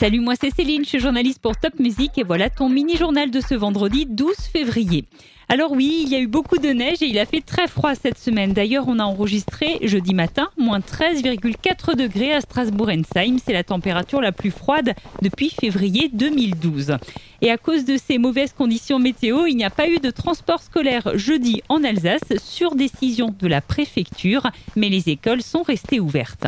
Salut, moi c'est Céline, je suis journaliste pour Top Music et voilà ton mini-journal de ce vendredi 12 février. Alors oui, il y a eu beaucoup de neige et il a fait très froid cette semaine. D'ailleurs, on a enregistré jeudi matin moins 13,4 degrés à Strasbourg-Ensheim. C'est la température la plus froide depuis février 2012. Et à cause de ces mauvaises conditions météo, il n'y a pas eu de transport scolaire jeudi en Alsace sur décision de la préfecture, mais les écoles sont restées ouvertes.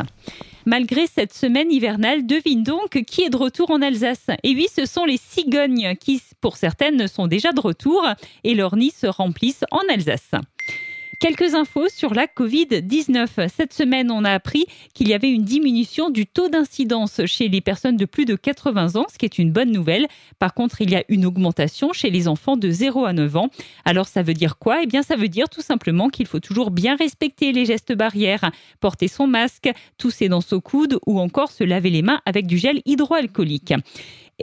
Malgré cette semaine hivernale, devine donc qui est de retour en Alsace. Et oui, ce sont les cigognes qui, pour certaines, sont déjà de retour et leurs nids se remplissent en Alsace. Quelques infos sur la Covid-19. Cette semaine, on a appris qu'il y avait une diminution du taux d'incidence chez les personnes de plus de 80 ans, ce qui est une bonne nouvelle. Par contre, il y a une augmentation chez les enfants de 0 à 9 ans. Alors, ça veut dire quoi? Eh bien, ça veut dire tout simplement qu'il faut toujours bien respecter les gestes barrières, porter son masque, tousser dans son coude ou encore se laver les mains avec du gel hydroalcoolique.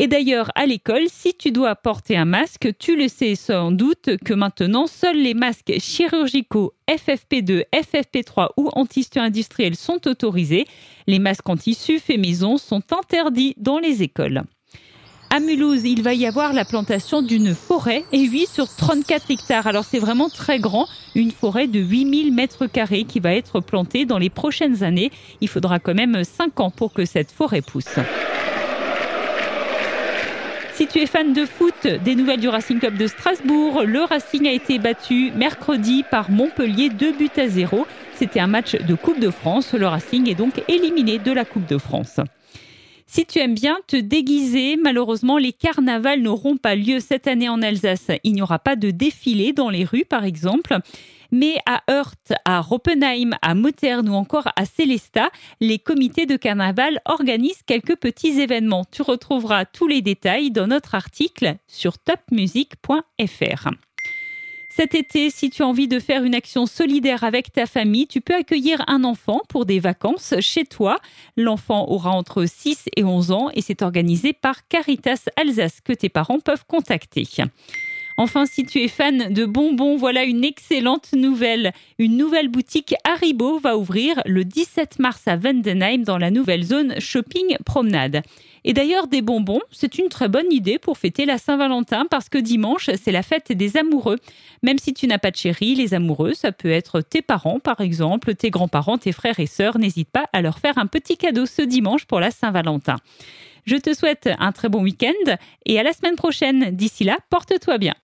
Et d'ailleurs, à l'école, si tu dois porter un masque, tu le sais sans doute que maintenant, seuls les masques chirurgicaux FFP2, FFP3 ou anti-tissu industriels sont autorisés. Les masques en tissu fait maison sont interdits dans les écoles. À Mulhouse, il va y avoir la plantation d'une forêt, et oui, sur 34 hectares. Alors c'est vraiment très grand, une forêt de 8000 mètres carrés qui va être plantée dans les prochaines années. Il faudra quand même 5 ans pour que cette forêt pousse. Si tu es fan de foot, des nouvelles du Racing Club de Strasbourg, le Racing a été battu mercredi par Montpellier 2 buts à 0. C'était un match de Coupe de France. Le Racing est donc éliminé de la Coupe de France. Si tu aimes bien te déguiser, malheureusement, les carnavals n'auront pas lieu cette année en Alsace. Il n'y aura pas de défilé dans les rues, par exemple. Mais à Heurt, à Roppenheim, à Motern ou encore à Célesta, les comités de carnaval organisent quelques petits événements. Tu retrouveras tous les détails dans notre article sur topmusic.fr. Cet été, si tu as envie de faire une action solidaire avec ta famille, tu peux accueillir un enfant pour des vacances chez toi. L'enfant aura entre 6 et 11 ans et c'est organisé par Caritas Alsace que tes parents peuvent contacter. Enfin, si tu es fan de bonbons, voilà une excellente nouvelle. Une nouvelle boutique Haribo va ouvrir le 17 mars à Vendenheim dans la nouvelle zone shopping promenade. Et d'ailleurs, des bonbons, c'est une très bonne idée pour fêter la Saint-Valentin parce que dimanche, c'est la fête des amoureux. Même si tu n'as pas de chéri, les amoureux, ça peut être tes parents par exemple, tes grands-parents, tes frères et sœurs. N'hésite pas à leur faire un petit cadeau ce dimanche pour la Saint-Valentin. Je te souhaite un très bon week-end et à la semaine prochaine. D'ici là, porte-toi bien.